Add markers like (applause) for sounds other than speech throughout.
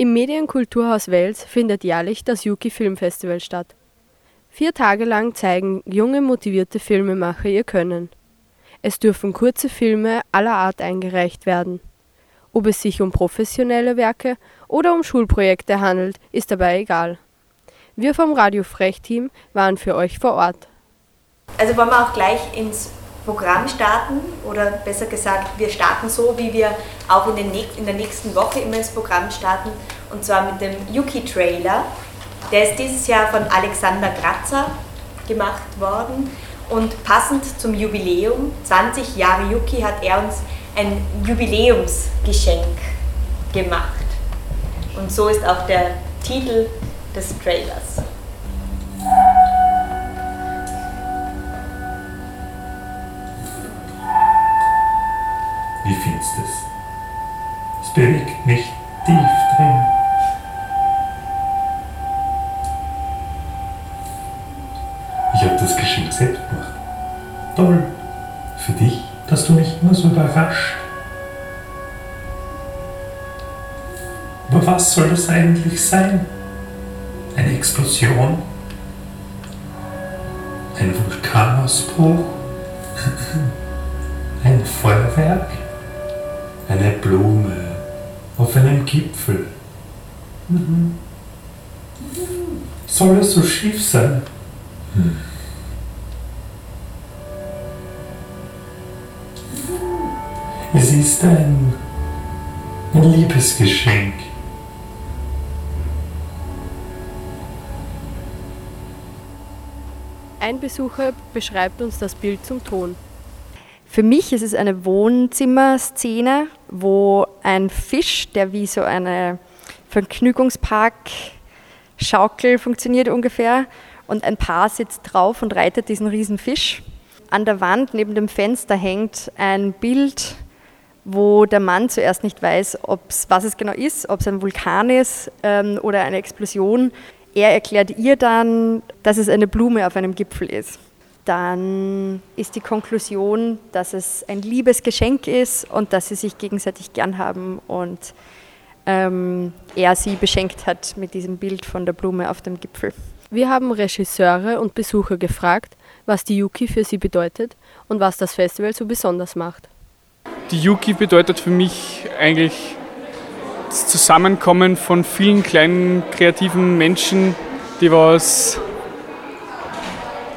Im Medienkulturhaus Wels findet jährlich das Yuki Filmfestival statt. Vier Tage lang zeigen junge, motivierte Filmemacher ihr Können. Es dürfen kurze Filme aller Art eingereicht werden. Ob es sich um professionelle Werke oder um Schulprojekte handelt, ist dabei egal. Wir vom Radio Frech-Team waren für euch vor Ort. Also wollen wir auch gleich ins Programm starten oder besser gesagt, wir starten so, wie wir auch in, den, in der nächsten Woche immer ins Programm starten und zwar mit dem Yuki-Trailer. Der ist dieses Jahr von Alexander Kratzer gemacht worden und passend zum Jubiläum, 20 Jahre Yuki, hat er uns ein Jubiläumsgeschenk gemacht. Und so ist auch der Titel des Trailers. Bewegt mich tief drin. Ich habe das Geschenk selbst gemacht. Toll. Für dich, dass du mich immer so überrascht. Aber was soll das eigentlich sein? Eine Explosion? Ein Vulkanausbruch? (clears throat) Ein Feuerwerk? Eine Blume auf einem Gipfel? Mhm. Soll es so schief sein? Hm. Es ist ein, ein Liebesgeschenk. Ein Besucher beschreibt uns das Bild zum Ton. Für mich ist es eine Wohnzimmerszene, wo ein Fisch, der wie so eine Vergnügungspark-Schaukel funktioniert ungefähr, und ein Paar sitzt drauf und reitet diesen riesen Fisch. An der Wand neben dem Fenster hängt ein Bild, wo der Mann zuerst nicht weiß, was es genau ist, ob es ein Vulkan ist ähm, oder eine Explosion. Er erklärt ihr dann, dass es eine Blume auf einem Gipfel ist. Dann ist die Konklusion, dass es ein Liebesgeschenk ist und dass sie sich gegenseitig gern haben und ähm, er sie beschenkt hat mit diesem Bild von der Blume auf dem Gipfel. Wir haben Regisseure und Besucher gefragt, was die Yuki für sie bedeutet und was das Festival so besonders macht. Die Yuki bedeutet für mich eigentlich das Zusammenkommen von vielen kleinen kreativen Menschen, die was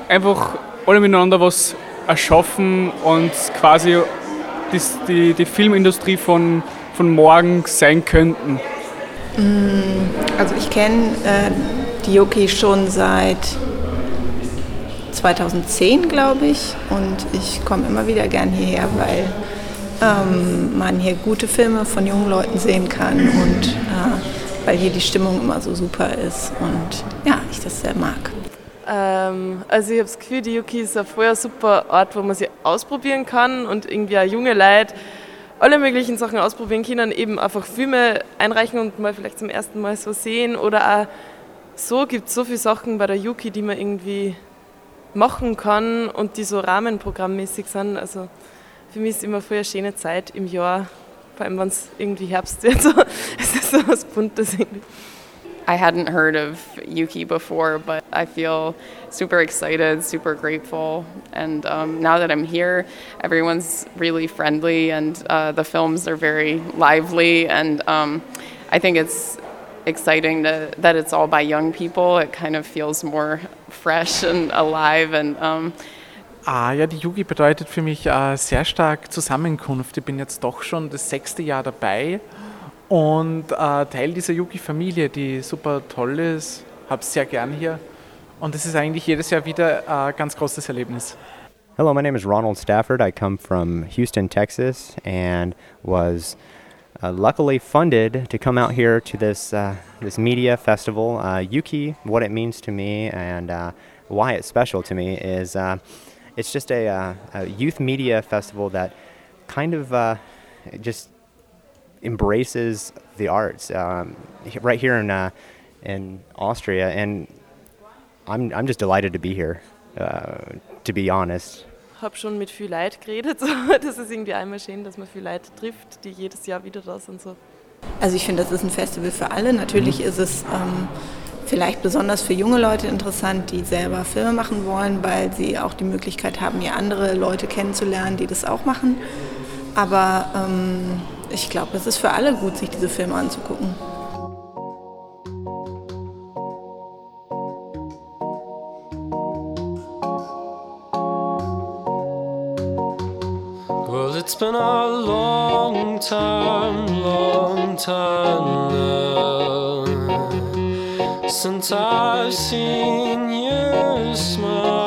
einfach alle miteinander was erschaffen und quasi das, die, die Filmindustrie von, von morgen sein könnten. Also ich kenne äh, die Yuki schon seit 2010, glaube ich, und ich komme immer wieder gern hierher, weil ähm, man hier gute Filme von jungen Leuten sehen kann und äh, weil hier die Stimmung immer so super ist und ja, ich das sehr mag. Ähm, also ich habe das Gefühl, die Yuki ist ein voll super Ort, wo man sich ausprobieren kann und irgendwie auch junge Leute alle möglichen Sachen ausprobieren können, eben einfach Filme einreichen und mal vielleicht zum ersten Mal so sehen oder auch so gibt es so viele Sachen bei der Yuki, die man irgendwie machen kann und die so rahmenprogrammmäßig sind. Also für mich ist immer voll eine schöne Zeit im Jahr, vor allem wenn es irgendwie Herbst wird. So. (laughs) Es ist so was Buntes irgendwie. I hadn't heard of Yuki before, but I feel super excited, super grateful. And um, now that I'm here, everyone's really friendly, and uh, the films are very lively. And um, I think it's exciting to, that it's all by young people. It kind of feels more fresh and alive and um, Ah, ja, die Yugi bedeutet für mich äh, sehr stark Zusammenkunft. Ich bin jetzt doch schon das sechste Jahr dabei und äh, Teil dieser Yugi-Familie, die super toll ist. Habe es sehr gern hier und es ist eigentlich jedes Jahr wieder ein äh, ganz großes Erlebnis. Hello, my name is Ronald Stafford. I come from Houston, Texas, and was uh, luckily funded to come out here to this uh, this media festival. Uh, Yuki, what it means to me, and uh, why it's special to me is uh, it's just a, uh, a, youth media festival that kind of just embraces the arts um, right here in uh, in Austria, and I'm I'm just delighted to be here. Uh, to be honest. habe schon mit viel Leid geredet. (laughs) Das ist irgendwie einmal schön, dass man viel Leid trifft, die jedes Jahr wieder da sind. So. Also ich finde, das ist ein Festival für alle. Natürlich mhm. ist es ähm, vielleicht besonders für junge Leute interessant, die selber Filme machen wollen, weil sie auch die Möglichkeit haben, hier andere Leute kennenzulernen, die das auch machen. Aber ähm, ich glaube, es ist für alle gut, sich diese Filme anzugucken. Well, it's been a long time, long time now since I've seen you smile,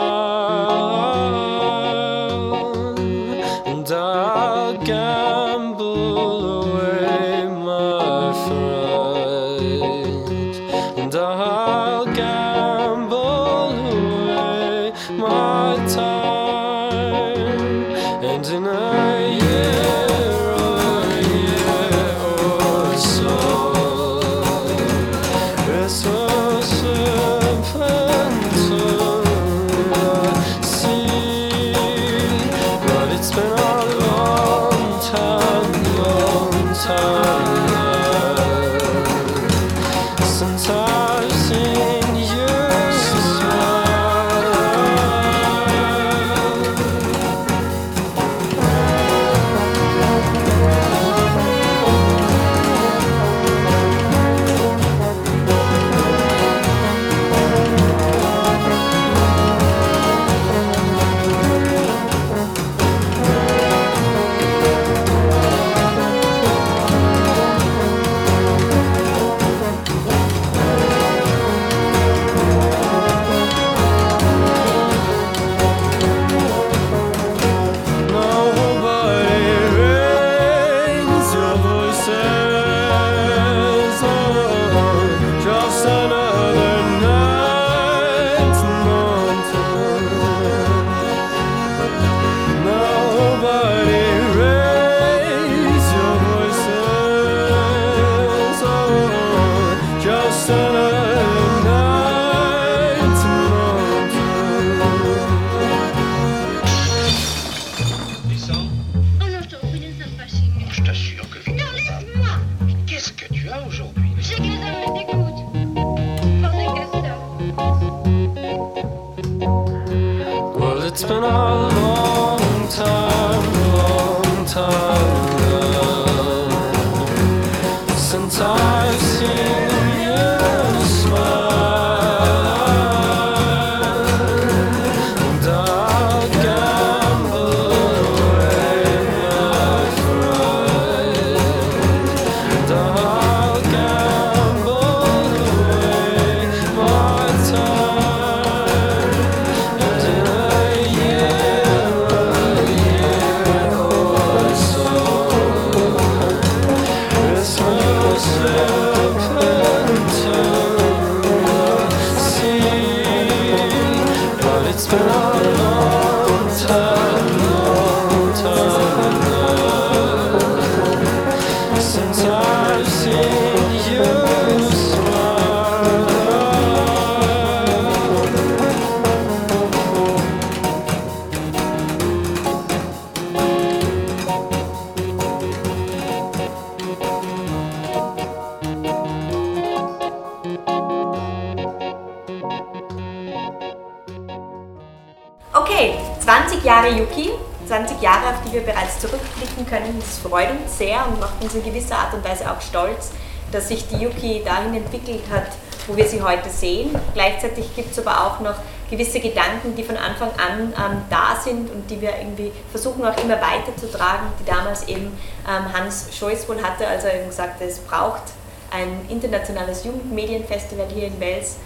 uns in gewisser Art und Weise auch stolz, dass sich die Yuki dahin entwickelt hat, wo wir sie heute sehen. Gleichzeitig gibt es aber auch noch gewisse Gedanken, die von Anfang an ähm, da sind und die wir irgendwie versuchen auch immer weiterzutragen, die damals eben ähm, Hans Scholz wohl hatte, als er eben sagte, es braucht ein internationales Jugendmedienfestival hier in Wels.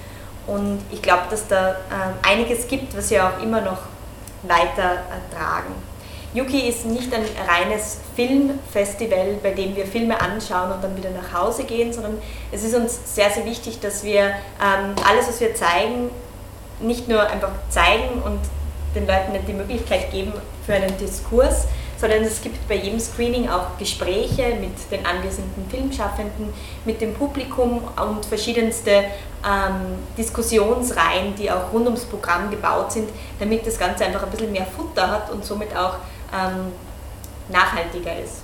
Und ich glaube, dass da ähm, einiges gibt, was wir auch immer noch weiter äh, tragen. Yuki ist nicht ein reines Filmfestival, bei dem wir Filme anschauen und dann wieder nach Hause gehen, sondern es ist uns sehr, sehr wichtig, dass wir ähm, alles, was wir zeigen, nicht nur einfach zeigen und den Leuten nicht die Möglichkeit geben für einen Diskurs, sondern es gibt bei jedem Screening auch Gespräche mit den anwesenden Filmschaffenden, mit dem Publikum und verschiedenste ähm, Diskussionsreihen, die auch rund ums Programm gebaut sind, damit das Ganze einfach ein bisschen mehr Futter hat und somit auch ähm, nachhaltiger ist.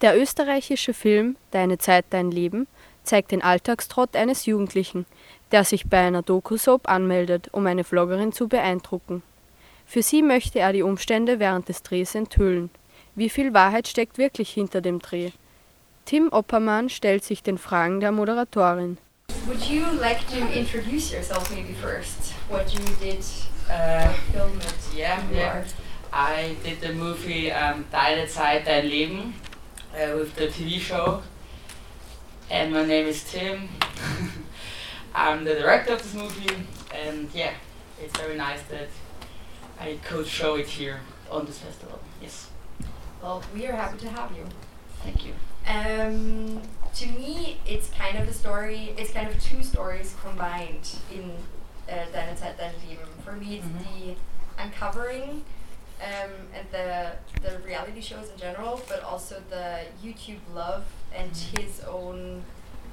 Der österreichische Film Deine Zeit, dein Leben zeigt den Alltagstrott eines Jugendlichen, der sich bei einer Doku-Soap anmeldet, um eine Vloggerin zu beeindrucken. Für sie möchte er die Umstände während des Drehs enthüllen. Wie viel Wahrheit steckt wirklich hinter dem Dreh? Tim Oppermann stellt sich den Fragen der Moderatorin. Would you like to introduce yourself maybe first? What you did, Uh, film it, yeah, yeah. I did the movie um, Deine Zeit, Dein Leben uh, with the TV show. And my name is Tim. (laughs) I'm the director of this movie. And yeah, it's very nice that I could show it here on this festival. Yes. Well, we are happy to have you. Thank you. Um, to me, it's kind of a story. It's kind of two stories combined in uh, Deine Zeit, Dein Leben. For me, it's the uncovering um, and the the reality shows in general, but also the YouTube love and his own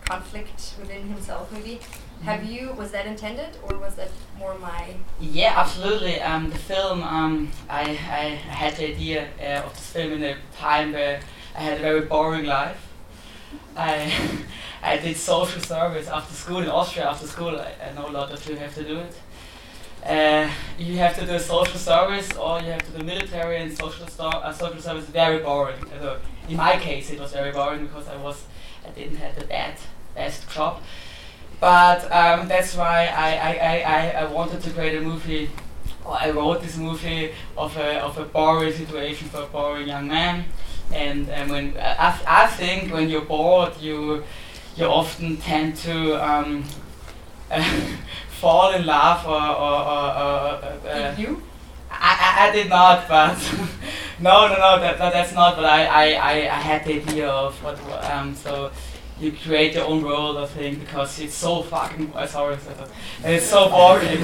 conflict within himself. Maybe have Mhm. you was that intended or was that more my? Yeah, absolutely. Um, the film, um, I, I had the idea uh, of this film in a time where I had a very boring life. I, (laughs) I did social service after school in Austria. After school, I, I know a lot of you have to do it. Uh, you have to do social service or you have to do military and social, uh, social service is very boring. In my case, it was very boring because I was I didn't have the that best job. But um, that's why I, I, I, I, wanted to create a movie. I wrote this movie of a, of a boring situation for a boring young man. And, and when I, I think when you're bored, you you often tend to um, (laughs) fall in love or, or, or, or uh, Did you? I, I, I did not, but (laughs) no, no, no, that, that, that's not. But I, I, I, I had the idea of what. Um, so you create your own world, I think, because it's so fucking. Uh, sorry, sorry, and it's so boring (laughs)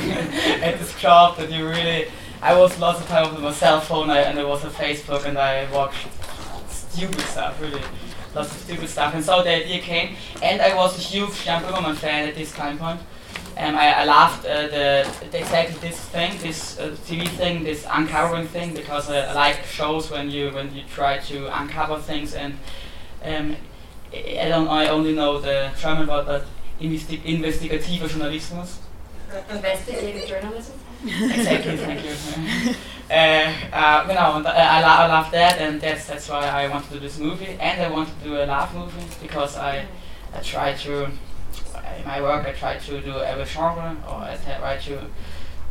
at this job that you really. I was lots of time with my cell phone, I, and there was a Facebook, and I watched stupid stuff, really. Lots of stupid stuff, and so the idea came, and I was a huge Jan Böhmermann fan at this time point. Um, I, I loved uh, the, the exactly this thing, this uh, TV thing, this uncovering thing, because uh, I like shows when you when you try to uncover things. And um, I I don't I only know the German word, but investi investigativer Journalismus. Investigative journalism. exactly, thank you. Uh, uh, you know, and I, I, lo- I love that, and that's that's why I want to do this movie, and I want to do a love movie because I I try to in my work I try to do every genre, or I try to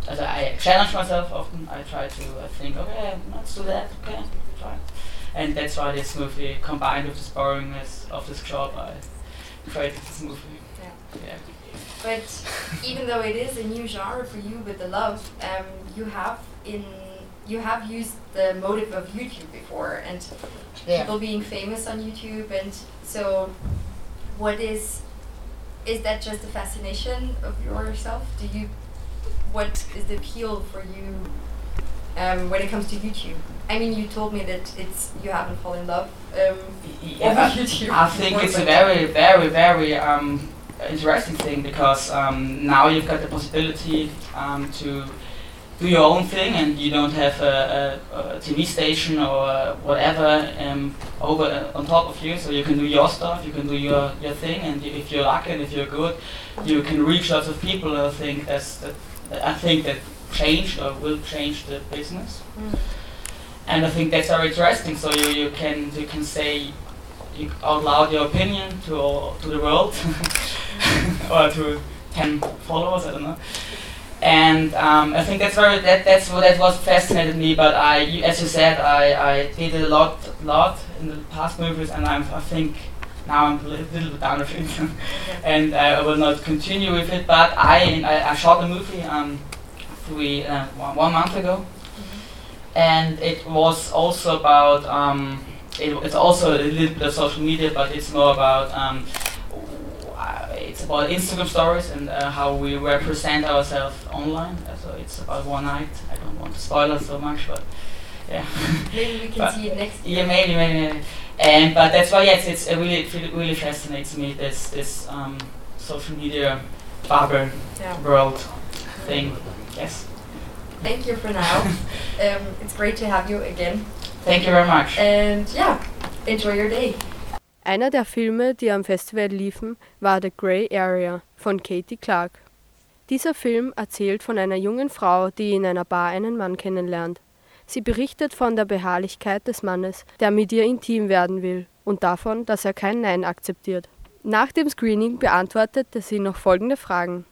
as I challenge myself often. I try to uh, think, okay, let's do that, okay, try, and that's why this movie combined with the boringness of this job, I created this movie. Yeah. But even though it is a new genre for you with the love, um, you have in you have used the motive of YouTube before and Yeah. people being famous on YouTube and so what is is that just a fascination of yourself? Do you what is the appeal for you um, when it comes to YouTube? I mean, you told me that it's you haven't fallen in love um, Yeah, over I- (laughs) YouTube. I think before, it's a very, very, very um, interesting thing because um, now you've got the possibility um, to do your own thing and you don't have a, a, a TV station or uh, whatever um, over uh, on top of you, so you can do your stuff, you can do your, your thing, and if you're lucky and if you're good, you can reach lots of people. I think that's that. I think that changed or will change the business Mm. and I think that's very interesting. So you, you can you can say you out loud your opinion to to the world (laughs) or to 10 followers, I don't know. And um, I think that's very that that's what that was fascinated me. But I, as you said, I, I did a lot lot in the past movies, and I'm, I think now I'm a little, little bit down with it, (laughs) and I will not continue with it. But I I, I shot a movie um three uh, one, one month ago, and it was also about um it, it's also a little bit of social media, but it's more about um uh, it's about Instagram stories and uh, how we represent ourselves online. Uh, So it's about one night. I don't want to spoil it so much, but yeah. (laughs) Maybe we can But- see it next Yeah, maybe, maybe, maybe. And but that's why yes, it's it really it really- fascinates me this this um, social media bubble Yeah. world thing. Yes. Thank you for now. (laughs) um, it's great to have you again. Thank you very much. And yeah, enjoy your day. Einer der Filme, die am Festival liefen, war The Grey Area von Katie Clark. Dieser Film erzählt von einer jungen Frau, die in einer Bar einen Mann kennenlernt. Sie berichtet von der Beharrlichkeit des Mannes, der mit ihr intim werden will, und davon, dass er kein Nein akzeptiert. Nach dem Screening beantwortete sie noch folgende Fragen.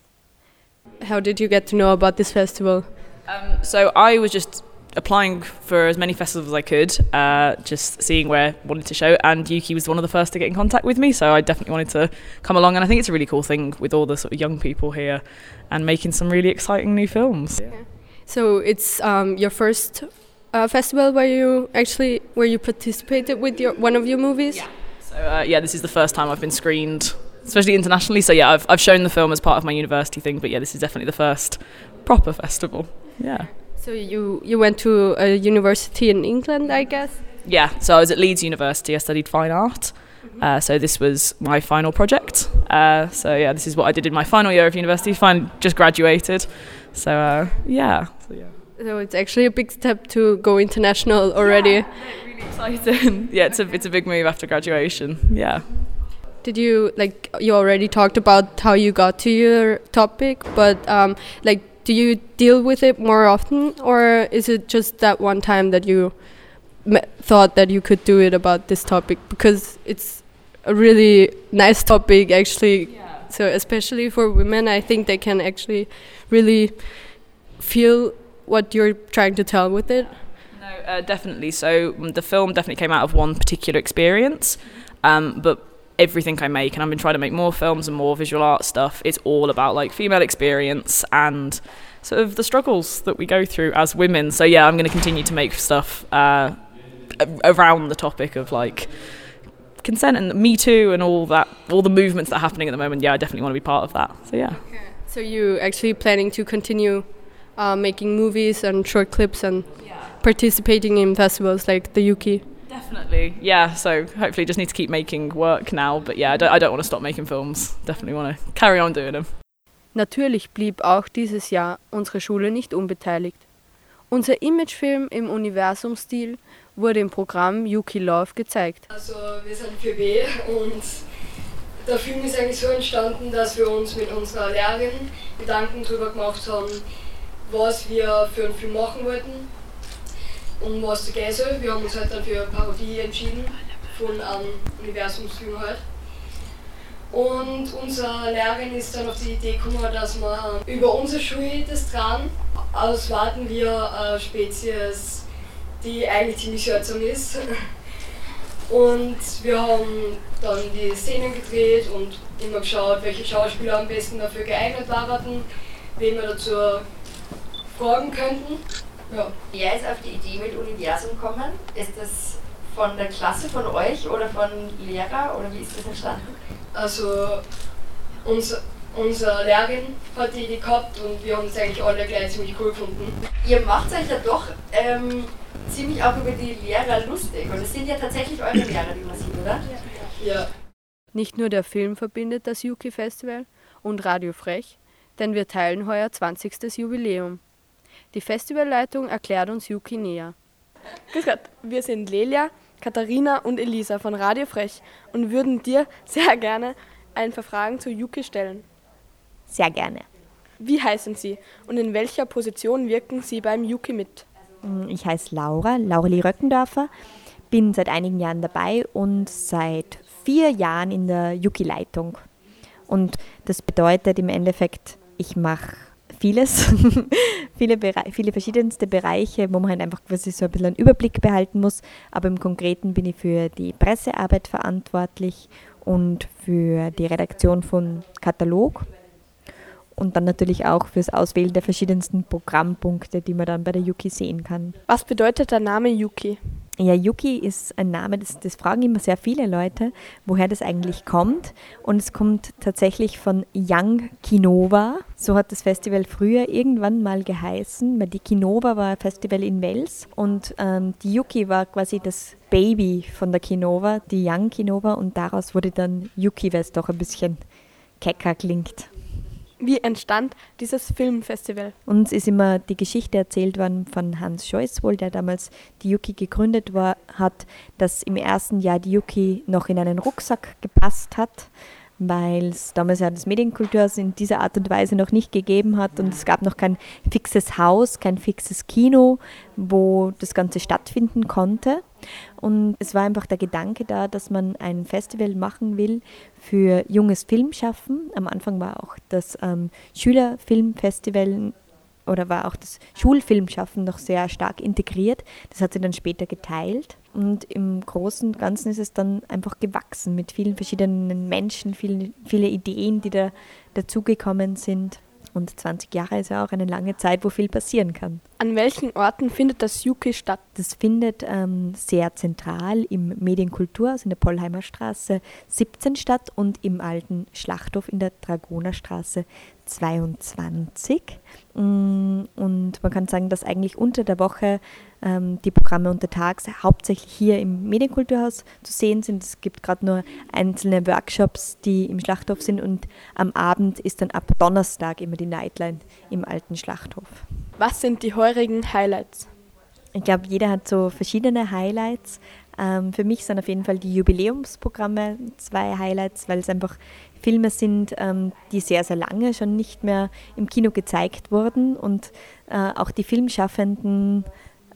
How did you get to know about this festival? Um, so I was just applying for as many festivals as I could, uh, just seeing where I wanted to show. And Yuki was one of the first to get in contact with me, so I definitely wanted to come along. And I think it's a really cool thing with all the sort of young people here and making some really exciting new films. So it's um, your first uh, festival where you actually where you participated with your one of your movies. Yeah. So uh, yeah, this is the first time I've been screened, especially internationally. So yeah, I've I've shown the film as part of my university thing, but yeah, this is definitely the first proper festival. Yeah. So you you went to a university in England, I guess. Yeah, so I was at Leeds University. I studied fine art. Uh, so this was my final project. Uh, so yeah, this is what I did in my final year of university. Fine, just graduated. So uh, yeah. So yeah. So it's actually a big step to go international already. Really Exciting. (laughs) yeah, it's a it's a big move after graduation. Yeah. Did you like you already talked about how you got to your topic, but um, like do you deal with it more often, or is it just that one time that you thought that you could do it about this topic because it's a really nice topic actually. So especially for women, I think they can actually really feel what you're trying to tell with it. No, uh, definitely. So mm, the film definitely came out of one particular experience, um, but everything I make, and I've been trying to make more films and more visual art stuff. It's all about like female experience and sort of the struggles that we go through as women. So yeah, I'm going to continue to make stuff uh, around the topic of like consent and Me Too and all that, all the movements that are happening at the moment. Yeah, I definitely want to be part of that. So yeah. So you actually planning to continue uh, making movies and short clips and participating in festivals like the Yuki? Definitely, yeah. So hopefully, just need to keep making work now. But yeah, I don't, I don't want to stop making films. Definitely want to carry on doing them. Natürlich blieb auch dieses Jahr unsere Schule nicht unbeteiligt. Unser Imagefilm im Universumstil wurde im Programm Yuki Love gezeigt. Also wir sind für B und der Film ist eigentlich so entstanden, dass wir uns mit unserer Lehrerin Gedanken darüber gemacht haben, was wir für einen Film machen wollten und gehen soll. Wir haben uns halt dann für Parodie entschieden von einem Universumsfilm halt. Und unsere Lehrerin ist dann auf die Idee gekommen, dass wir über unsere Schule das dran auswarten wir eine Spezies, die eigentlich ziemlich seltsam ist. Und wir haben dann die Szenen gedreht und immer geschaut, welche Schauspieler am besten dafür geeignet waren, wen wir dazu fragen könnten. Ja. Wer ist auf die Idee mit Universum gekommen? Ist das von der Klasse von euch oder von Lehrer oder wie ist das entstanden? Also unser, unsere Lehrerin hat die Idee gehabt und wir haben es eigentlich alle gleich ziemlich cool gefunden. Ihr macht euch ja doch ähm, ziemlich auch über die Lehrer lustig und es sind ja tatsächlich eure Lehrer, die man sieht, oder? Ja. Nicht nur der Film verbindet das Yuki Festival und Radio Frech, denn wir teilen heuer 20. Jubiläum. Die Festivalleitung erklärt uns Yuki näher. Grüß Gott, wir sind Lelia, Katharina und Elisa von Radio Frech und würden dir sehr gerne ein paar Fragen zu Yuki stellen. Sehr gerne. Wie heißen Sie und in welcher Position wirken Sie beim Yuki mit? Ich heiße Laura, Laureli Röckendorfer, bin seit einigen Jahren dabei und seit vier Jahren in der Yuki-Leitung. Und das bedeutet im Endeffekt, ich mache vieles, (laughs) viele, Bere viele verschiedenste Bereiche, wo man halt einfach quasi so ein bisschen einen Überblick behalten muss. Aber im Konkreten bin ich für die Pressearbeit verantwortlich und für die Redaktion von Katalog und dann natürlich auch fürs Auswählen der verschiedensten Programmpunkte, die man dann bei der Yuki sehen kann. Was bedeutet der Name Yuki? Ja, Yuki ist ein Name, das, das fragen immer sehr viele Leute, woher das eigentlich kommt. Und es kommt tatsächlich von Young Kinova. So hat das Festival früher irgendwann mal geheißen, weil die Kinova war ein Festival in Wels und ähm, die Yuki war quasi das Baby von der Kinova, die Young Kinova und daraus wurde dann Yuki, weil es doch ein bisschen kecker klingt. Wie entstand dieses Filmfestival? Uns ist immer die Geschichte erzählt worden von Hans Scheuswohl, der damals die Yuki gegründet war, hat, dass im ersten Jahr die Yuki noch in einen Rucksack gepasst hat, weil es damals ja das Medienkulturhaus in dieser Art und Weise noch nicht gegeben hat und es gab noch kein fixes Haus, kein fixes Kino, wo das Ganze stattfinden konnte. Und es war einfach der Gedanke da, dass man ein Festival machen will für junges Filmschaffen. Am Anfang war auch das ähm, Schülerfilmfestival oder war auch das Schulfilmschaffen noch sehr stark integriert. Das hat sich dann später geteilt. Und im Großen und Ganzen ist es dann einfach gewachsen mit vielen verschiedenen Menschen, viele, viele Ideen, die da dazugekommen sind. Und 20 Jahre ist ja auch eine lange Zeit, wo viel passieren kann. An welchen Orten findet das Yuki statt? Das findet ähm, sehr zentral im Medienkulturhaus in der Pollheimer Straße 17 statt und im alten Schlachthof in der Dragonerstraße 22. Mm, Und man kann sagen, dass eigentlich unter der Woche ähm, die Programme untertags hauptsächlich hier im Medienkulturhaus zu sehen sind. Es gibt gerade nur einzelne Workshops, die im Schlachthof sind und am Abend ist dann ab Donnerstag immer die Nightline im alten Schlachthof. Was sind die heurigen Highlights? Ich glaube, jeder hat so verschiedene Highlights. Ähm, für mich sind auf jeden Fall die Jubiläumsprogramme zwei Highlights, weil es einfach Filme sind, ähm, die sehr, sehr lange schon nicht mehr im Kino gezeigt wurden und äh, auch die Filmschaffenden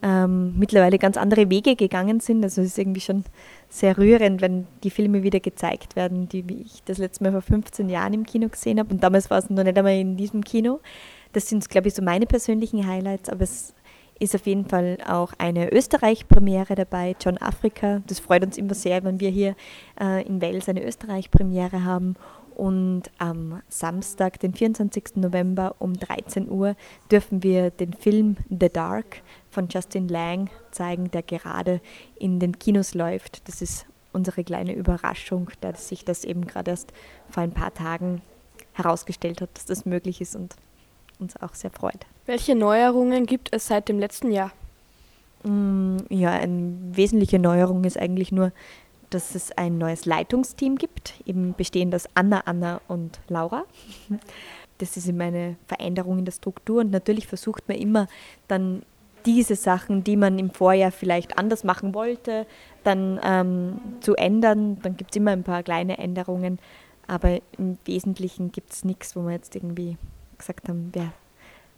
ähm, mittlerweile ganz andere Wege gegangen sind. Also es ist irgendwie schon sehr rührend, wenn die Filme wieder gezeigt werden, die ich das letzte Mal vor 15 Jahren im Kino gesehen habe. Und damals war es noch nicht einmal in diesem Kino. Das sind, glaube ich, so meine persönlichen Highlights, aber es ist auf jeden Fall auch eine Österreich-Premiere dabei, John Africa. Das freut uns immer sehr, wenn wir hier äh, in Wales eine Österreich-Premiere haben. Und am Samstag, den 24. November um 13 Uhr, dürfen wir den Film The Dark von Justin Lang zeigen, der gerade in den Kinos läuft. Das ist unsere kleine Überraschung, da sich das eben gerade erst vor ein paar Tagen herausgestellt hat, dass das möglich ist und uns auch sehr freut. Welche Neuerungen gibt es seit dem letzten Jahr? Mm, Ja, eine wesentliche Neuerung ist eigentlich nur, dass es ein neues Leitungsteam gibt, eben bestehend aus Anna, Anna und Laura. Das ist eben eine Veränderung in der Struktur und natürlich versucht man immer dann diese Sachen, die man im Vorjahr vielleicht anders machen wollte, dann ähm, zu ändern. Dann gibt es immer ein paar kleine Änderungen, aber im Wesentlichen gibt es nichts, wo wir jetzt irgendwie gesagt haben, wir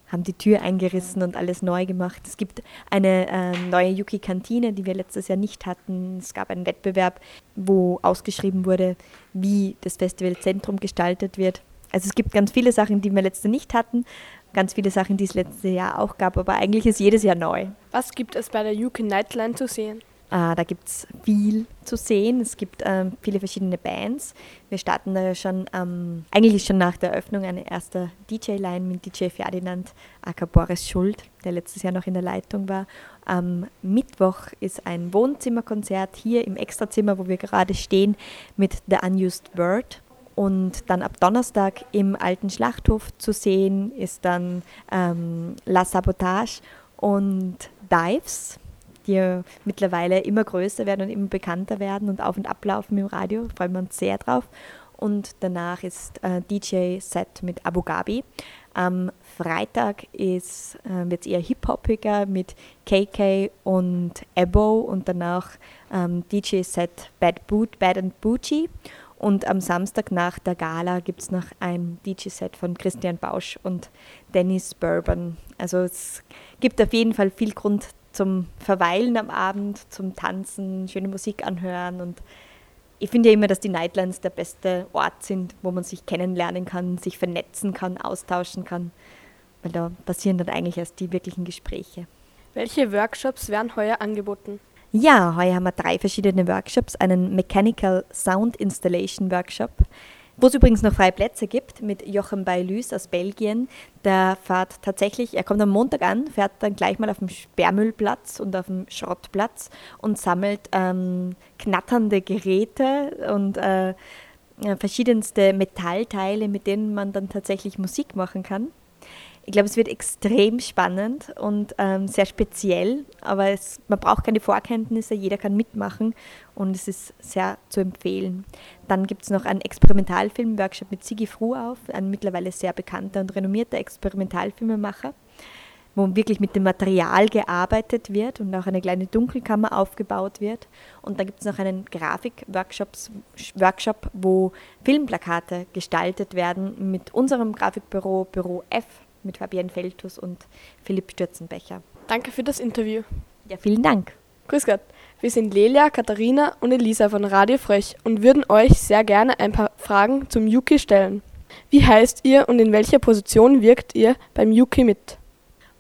haben die Tür eingerissen und alles neu gemacht. Es gibt eine äh, neue Yuki-Kantine, die wir letztes Jahr nicht hatten. Es gab einen Wettbewerb, wo ausgeschrieben wurde, wie das Festivalzentrum gestaltet wird. Also es gibt ganz viele Sachen, die wir letztes Jahr nicht hatten, ganz viele Sachen, die es letztes Jahr auch gab, aber eigentlich ist jedes Jahr neu. Was gibt es bei der Yuki Nightline zu sehen? Äh, da gibt es viel zu sehen. Es gibt ähm, viele verschiedene Bands. Wir starten da ja schon, ähm, eigentlich schon nach der Eröffnung eine erste DJ-Line mit DJ Ferdinand, aka Boris Schuld, der letztes Jahr noch in der Leitung war. Am Mittwoch ist ein Wohnzimmerkonzert hier im Extrazimmer, wo wir gerade stehen, mit The Unused Word. Und dann ab Donnerstag im alten Schlachthof zu sehen ist dann ähm, La Sabotage und Dives, die ja mittlerweile immer größer werden und immer bekannter werden und auf und ablaufen im Radio. Freuen wir uns sehr drauf. Und danach ist äh, DJ-Set mit Abu Dhabi. Am Freitag äh, wird es eher hip-hopiger mit KK und Ebo und danach ähm, DJ-Set Bad Boot, Bad and Bougie. Und am Samstag nach der Gala gibt es noch ein DJ-Set von Christian Bausch und Dennis Bourbon. Also es gibt auf jeden Fall viel Grund zum Verweilen am Abend, zum Tanzen, schöne Musik anhören und ich finde ja immer, dass die Nightlands der beste Ort sind, wo man sich kennenlernen kann, sich vernetzen kann, austauschen kann, weil da passieren dann eigentlich erst die wirklichen Gespräche. Welche Workshops werden heuer angeboten? Ja, heuer haben wir drei verschiedene Workshops. Einen Mechanical Sound Installation Workshop, wo es übrigens noch freie Plätze gibt, mit Jochem Bailus aus Belgien. Der fährt tatsächlich, er kommt am Montag an, fährt dann gleich mal auf dem Sperrmüllplatz und auf dem Schrottplatz und sammelt ähm, knatternde Geräte und äh, verschiedenste Metallteile, mit denen man dann tatsächlich Musik machen kann. Ich glaube, es wird extrem spannend und ähm, sehr speziell, aber es, man braucht keine Vorkenntnisse, jeder kann mitmachen und es ist sehr zu empfehlen. Dann gibt es noch einen Experimentalfilm-Workshop mit Sigi Fruauf, ein mittlerweile sehr bekannter und renommierter Experimentalfilmemacher, wo wirklich mit dem Material gearbeitet wird und auch eine kleine Dunkelkammer aufgebaut wird. Und dann gibt es noch einen Grafik-Workshop, wo Filmplakate gestaltet werden mit unserem Grafikbüro, Büro F, mit Fabienne Feltus und Philipp Stürzenbecher. Danke für das Interview. Ja, vielen Dank. Grüß Gott. Wir sind Lelia, Katharina und Elisa von Radio Frech und würden euch sehr gerne ein paar Fragen zum Yuki stellen. Wie heißt ihr und in welcher Position wirkt ihr beim Yuki mit?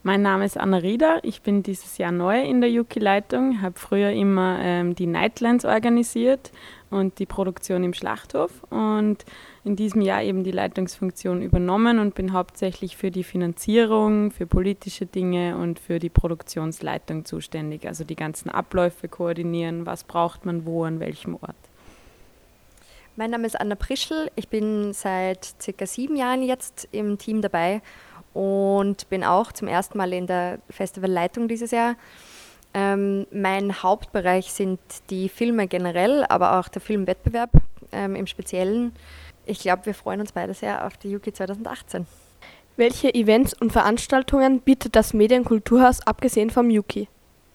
Mein Name ist Anna Rieder, ich bin dieses Jahr neu in der Yuki-Leitung, habe früher immer ähm, die Nightlands organisiert und die Produktion im Schlachthof und in diesem Jahr eben die Leitungsfunktion übernommen und bin hauptsächlich für die Finanzierung, für politische Dinge und für die Produktionsleitung zuständig. Also die ganzen Abläufe koordinieren, was braucht man wo, an welchem Ort. Mein Name ist Anna Prischl, ich bin seit circa sieben Jahren jetzt im Team dabei und bin auch zum ersten Mal in der Festivalleitung dieses Jahr. Ähm, mein Hauptbereich sind die Filme generell, aber auch der Filmwettbewerb ähm, im Speziellen. Ich glaube, wir freuen uns beide sehr auf die Yuki 2018. Welche Events und Veranstaltungen bietet das Medienkulturhaus abgesehen vom Yuki?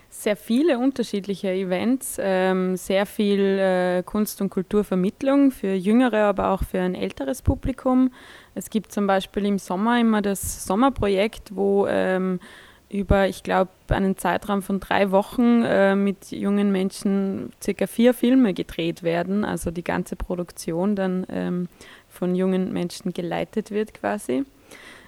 Sehr viele unterschiedliche Events, ähm, sehr viel äh, Kunst- und Kulturvermittlung für jüngere, aber auch für ein älteres Publikum. Es gibt zum Beispiel im Sommer immer das Sommerprojekt, wo ähm, über, ich glaube, einen Zeitraum von drei Wochen äh, mit jungen Menschen circa vier Filme gedreht werden, also die ganze Produktion dann ähm, von jungen Menschen geleitet wird quasi.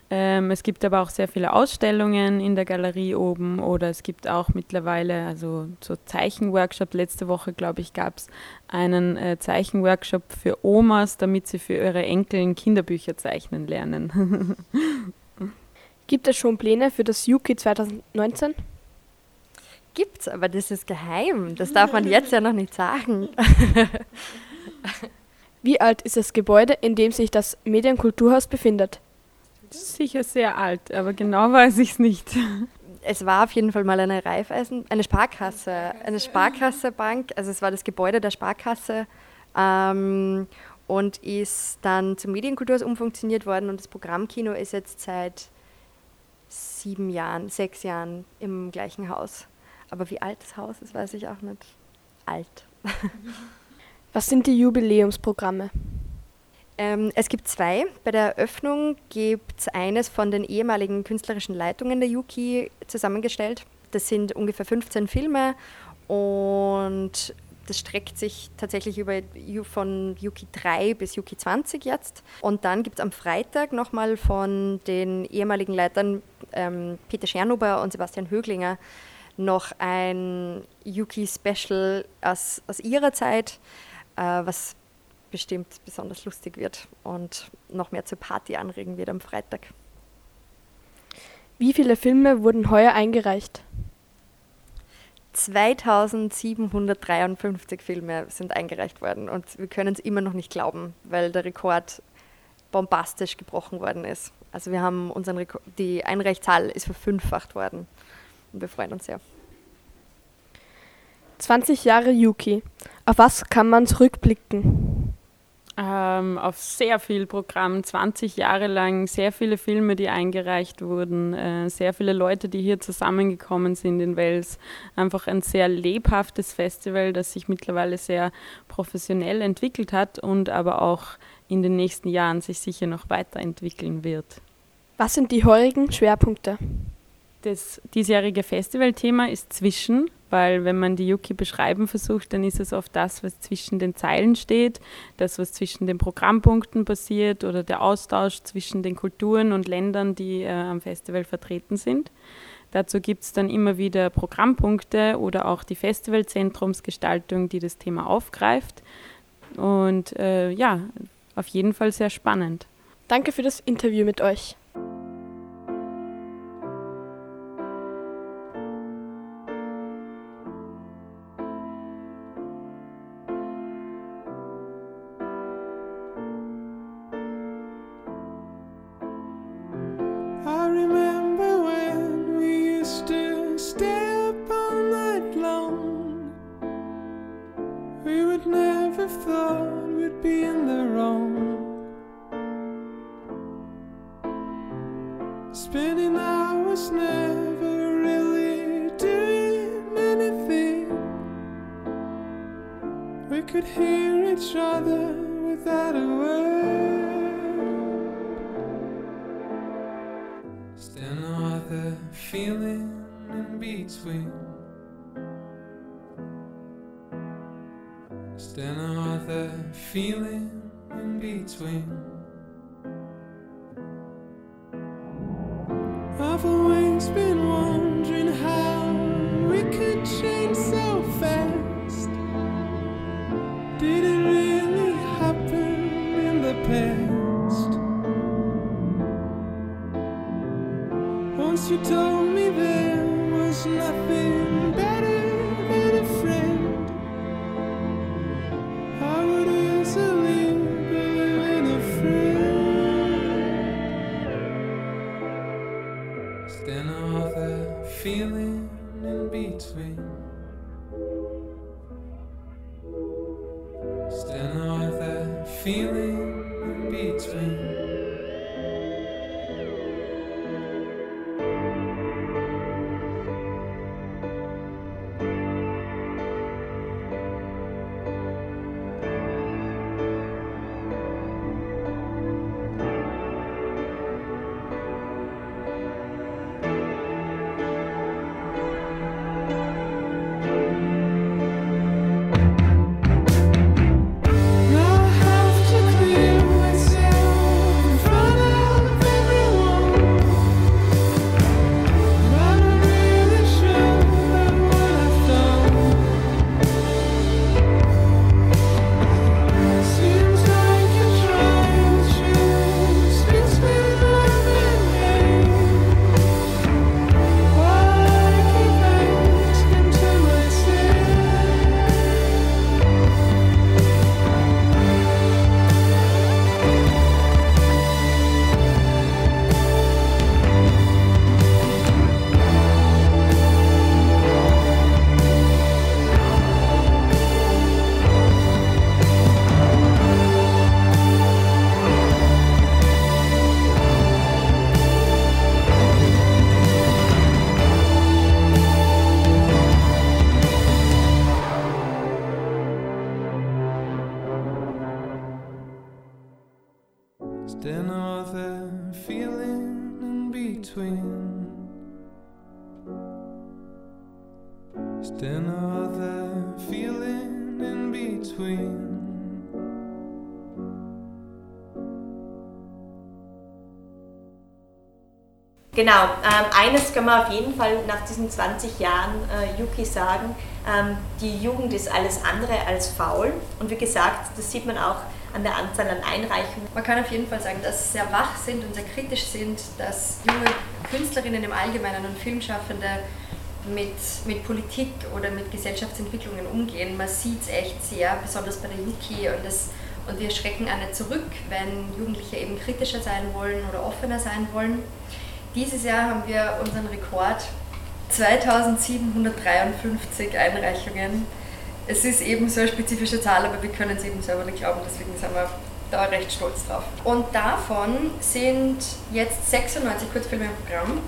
Ähm, es gibt aber auch sehr viele Ausstellungen in der Galerie oben oder es gibt auch mittlerweile, also so Zeichenworkshop. Letzte Woche, glaube ich, gab es einen äh, Zeichenworkshop für Omas, damit sie für ihre Enkeln Kinderbücher zeichnen lernen. (laughs) Gibt es schon Pläne für das Yuki 2019? Gibt's, aber das ist geheim. Das darf man jetzt ja noch nicht sagen. (laughs) Wie alt ist das Gebäude, in dem sich das Medienkulturhaus befindet? Sicher sehr alt, aber genau weiß ich es nicht. Es war auf jeden Fall mal eine Raiffeisen, eine Sparkasse, eine Sparkassebank. Also es war das Gebäude der Sparkasse ähm, und ist dann zum Medienkulturhaus umfunktioniert worden und das Programmkino ist jetzt seit sieben Jahren, sechs Jahren im gleichen Haus. Aber wie alt das Haus ist, weiß ich auch nicht. Alt. (laughs) Was sind die Jubiläumsprogramme? Ähm, es gibt zwei. Bei der Eröffnung gibt es eines von den ehemaligen künstlerischen Leitungen der Yuki zusammengestellt. Das sind ungefähr 15 Filme und das streckt sich tatsächlich über von Yuki 3 bis Yuki 20 jetzt. Und dann gibt es am Freitag nochmal von den ehemaligen Leitern ähm, Peter Schernuber und Sebastian Höglinger noch ein Yuki-Special aus, aus ihrer Zeit, äh, was bestimmt besonders lustig wird und noch mehr zur Party anregen wird am Freitag. Wie viele Filme wurden heuer eingereicht? 2753 Filme sind eingereicht worden und wir können es immer noch nicht glauben, weil der Rekord bombastisch gebrochen worden ist. Also wir haben unseren Rekord, die Einreichzahl ist verfünffacht worden und wir freuen uns sehr. 20 Jahre Yuki. Auf was kann man zurückblicken? Ähm, auf sehr viel Programm, 20 Jahre lang, sehr viele Filme, die eingereicht wurden, äh, sehr viele Leute, die hier zusammengekommen sind in Wels. Einfach ein sehr lebhaftes Festival, das sich mittlerweile sehr professionell entwickelt hat und aber auch in den nächsten Jahren sich sicher noch weiterentwickeln wird. Was sind die heurigen Schwerpunkte? Das diesjährige Festivalthema ist Zwischen, weil wenn man die Yuki beschreiben versucht, dann ist es oft das, was zwischen den Zeilen steht, das, was zwischen den Programmpunkten passiert oder der Austausch zwischen den Kulturen und Ländern, die äh, am Festival vertreten sind. Dazu gibt es dann immer wieder Programmpunkte oder auch die Festivalzentrumsgestaltung, die das Thema aufgreift. Und äh, ja, auf jeden Fall sehr spannend. Danke für das Interview mit euch. Between. Still no other feeling Still no other feeling in between. Genau, ähm, eines kann man auf jeden Fall nach diesen 20 Jahren äh, Yuki sagen, ähm, die Jugend ist alles andere als faul und wie gesagt, das sieht man auch an der Anzahl an Einreichungen. Man kann auf jeden Fall sagen, dass sie sehr wach sind und sehr kritisch sind, dass junge Künstlerinnen im Allgemeinen und Filmschaffende mit, mit Politik oder mit Gesellschaftsentwicklungen umgehen. Man sieht es echt sehr, besonders bei der Yuki und, und wir schrecken auch nicht zurück, wenn Jugendliche eben kritischer sein wollen oder offener sein wollen. Dieses Jahr haben wir unseren Rekord 2753 Einreichungen. Es ist eben so eine spezifische Zahl, aber wir können es eben selber nicht glauben, deswegen sind wir da recht stolz drauf. Und davon sind jetzt 96 Kurzfilme im Programm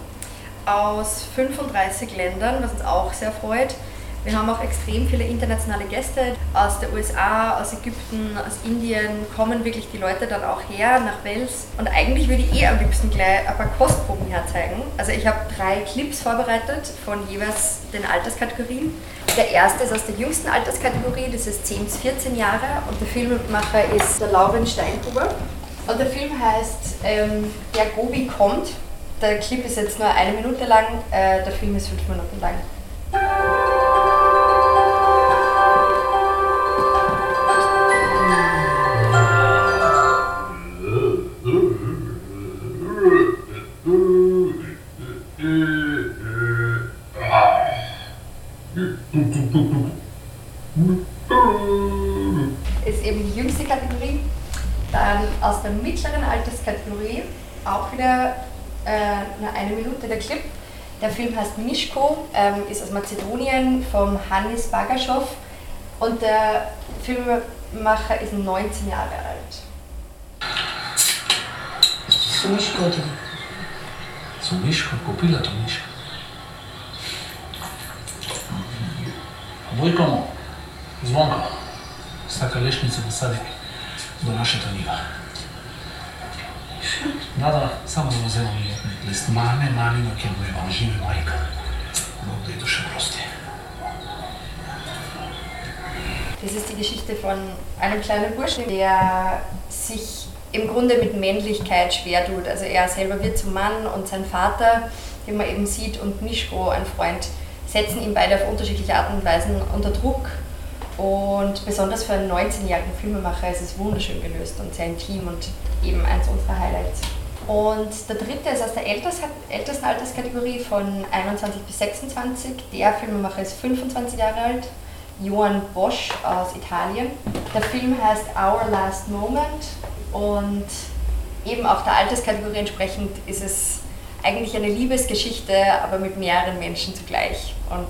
aus 35 Ländern, was uns auch sehr freut. Wir haben auch extrem viele internationale Gäste aus der USA, aus Ägypten, aus Indien, kommen wirklich die Leute dann auch her nach Wels. Und eigentlich würde ich eh am liebsten gleich ein paar Kostproben herzeigen. Also ich habe drei Clips vorbereitet von jeweils den Alterskategorien. Der erste ist aus der jüngsten Alterskategorie, das ist 10 bis 14 Jahre und der Filmemacher ist der Lauren Steinhuber. Und der Film heißt ähm, Der Gobi kommt. Der Clip ist jetzt nur eine Minute lang, äh, der Film ist fünf Minuten lang. Ist eben die jüngste Kategorie. Dann aus der mittleren Alterskategorie auch wieder äh, nur eine Minute der Clip. Der Film heißt Mischko, ähm, ist aus Mazedonien vom Hannes Bagaschow und der Filmemacher ist 19 Jahre alt. Su Miško ti. Su Miško, kupila to Miško. Vojko, zvonko, staka lešnica v sadik do našega njiva. Da, da, samo da vzemo letni list. Mane, manino, kjer bo vam živi majka. Bog da je duše prosti. Das ist die Geschichte von einem kleinen Burschen, der sich im Grunde mit Männlichkeit schwer tut. Also er selber wird zum Mann und sein Vater, den man eben sieht, und Mischko, ein Freund, setzen ihn beide auf unterschiedliche Arten und Weisen unter Druck. Und besonders für einen 19-jährigen Filmemacher ist es wunderschön gelöst und sehr intim und eben eins unserer Highlights. Und der dritte ist aus der ältesten Alterskategorie von 21 bis 26. Der Filmemacher ist 25 Jahre alt, Johann Bosch aus Italien. Der Film heißt Our Last Moment und eben auch der Alterskategorie entsprechend ist es eigentlich eine Liebesgeschichte, aber mit mehreren Menschen zugleich. Und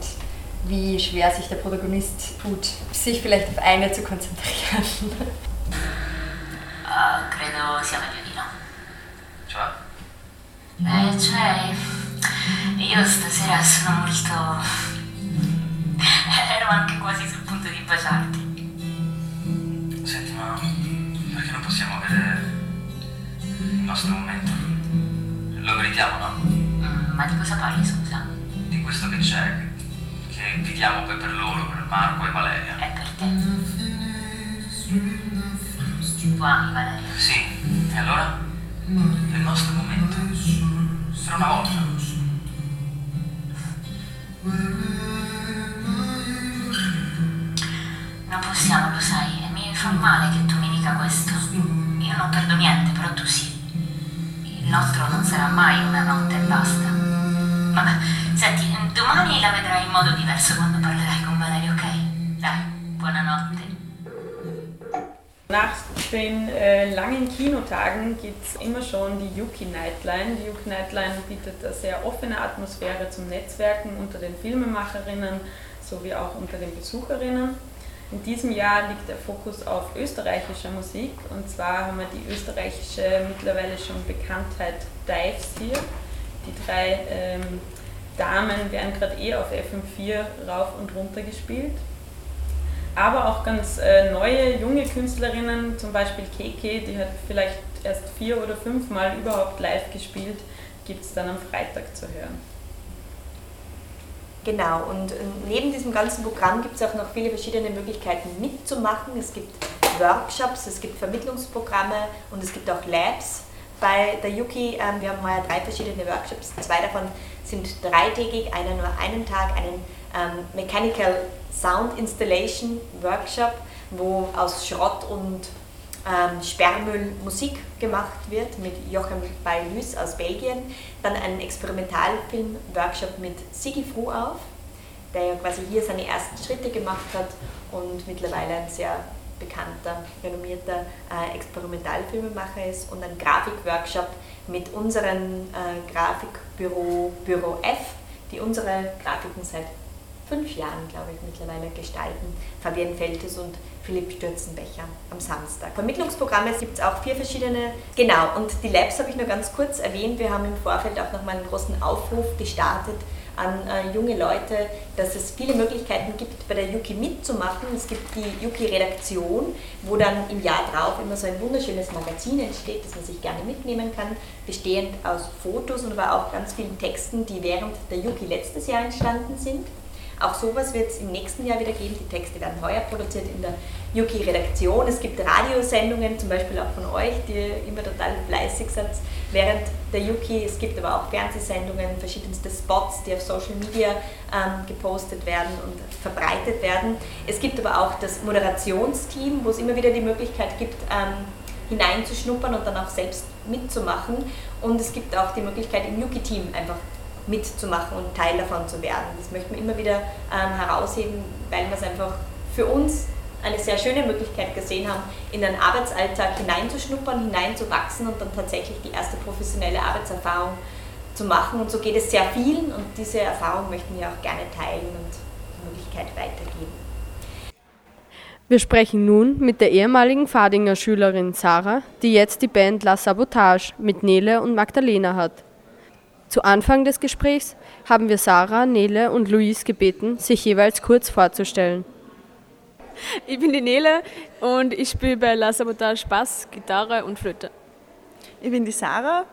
wie schwer sich der Protagonist tut, sich vielleicht auf eine zu konzentrieren. Uh, credo sia meglio di no. Cioè? Eh, cioè, io stasera sono molto... Ero anche quasi sul punto di baciarti. Senti, ma perché non possiamo avere il nostro momento? Lo meritiamo, no? Mm, ma di cosa parli, scusa? Di questo che c'è, che invitiamo poi per loro, per Marco e Valeria. È per te. Tu ami Valeria? Sì, e allora? È il nostro momento. Per una volta. Non possiamo, lo sai, e mi fa male che tu mi dica questo. Io non perdo niente, però tu sì. Il nostro non sarà mai una notte e basta. Ma senti, domani la vedrai in modo diverso quando parlerai con Valeria, ok? Dai, buonanotte. Nach den äh, langen Kinotagen gibt es immer schon die Yuki Nightline. Die Yuki Nightline bietet eine sehr offene Atmosphäre zum Netzwerken unter den Filmemacherinnen sowie auch unter den Besucherinnen. In diesem Jahr liegt der Fokus auf österreichischer Musik und zwar haben wir die österreichische mittlerweile schon Bekanntheit Dives hier. Die drei ähm, Damen werden gerade eh auf FM4 rauf und runter gespielt. Aber auch ganz äh, neue, junge Künstlerinnen, zum Beispiel Keke, die hat vielleicht erst vier oder fünf Mal überhaupt live gespielt, gibt es dann am Freitag zu hören. Genau, und äh, neben diesem ganzen Programm gibt es auch noch viele verschiedene Möglichkeiten mitzumachen. Es gibt Workshops, es gibt Vermittlungsprogramme und es gibt auch Labs bei der Yuki. Ähm, wir haben heuer drei verschiedene Workshops. Zwei davon sind dreitägig, einer nur einen Tag, einen ähm, Mechanical Sound Installation Workshop, wo aus Schrott und ähm, Sperrmüll Musik gemacht wird mit Jochem Bailus aus Belgien. Dann einen Experimentalfilm-Workshop mit Sigi Fruauf, der ja quasi hier seine ersten Schritte gemacht hat und mittlerweile ein sehr bekannter, renommierter äh, Experimentalfilmemacher ist. Und ein Grafikworkshop mit unserem äh, Grafikbüro Büro F, die unsere Grafiken seit fünf Jahren, glaube ich, mittlerweile gestalten. Fabian Feltes und Philipp Stürzenbecher am Samstag. Vermittlungsprogramme gibt es auch vier verschiedene. Genau, und die Labs habe ich nur ganz kurz erwähnt. Wir haben im Vorfeld auch nochmal einen großen Aufruf gestartet an äh, junge Leute, dass es viele Möglichkeiten gibt, bei der Yuki mitzumachen. Es gibt die Yuki-Redaktion, wo dann im Jahr drauf immer so ein wunderschönes Magazin entsteht, das man sich gerne mitnehmen kann, bestehend aus Fotos und aber auch ganz vielen Texten, die während der Yuki letztes Jahr entstanden sind. Auch sowas wird es im nächsten Jahr wieder geben. Die Texte werden heuer produziert in der Yuki-Redaktion. Es gibt Radiosendungen, zum Beispiel auch von euch, die immer total fleißig seid während der Yuki. Es gibt aber auch Fernsehsendungen, verschiedenste Spots, die auf Social Media ähm, gepostet werden und verbreitet werden. Es gibt aber auch das Moderationsteam, wo es immer wieder die Möglichkeit gibt, ähm, hineinzuschnuppern und dann auch selbst mitzumachen. Und es gibt auch die Möglichkeit, im Yuki-Team einfach mitzumachen und Teil davon zu werden. Das möchten wir immer wieder ähm, herausheben, weil wir es einfach für uns eine sehr schöne Möglichkeit gesehen haben, in den Arbeitsalltag hineinzuschnuppern, hineinzuwachsen und dann tatsächlich die erste professionelle Arbeitserfahrung zu machen. Und so geht es sehr vielen und diese Erfahrung möchten wir auch gerne teilen und die Möglichkeit weitergeben. Wir sprechen nun mit der ehemaligen Fadinger Schülerin Sarah, die jetzt die Band La Sabotage mit Nele und Magdalena hat. Zu Anfang des Gesprächs haben wir Sarah, Nele und Luis gebeten, sich jeweils kurz vorzustellen. Ich bin die Nele und ich spiele bei La Sabotage Bass, Gitarre und Flöte. Ich bin die Sarah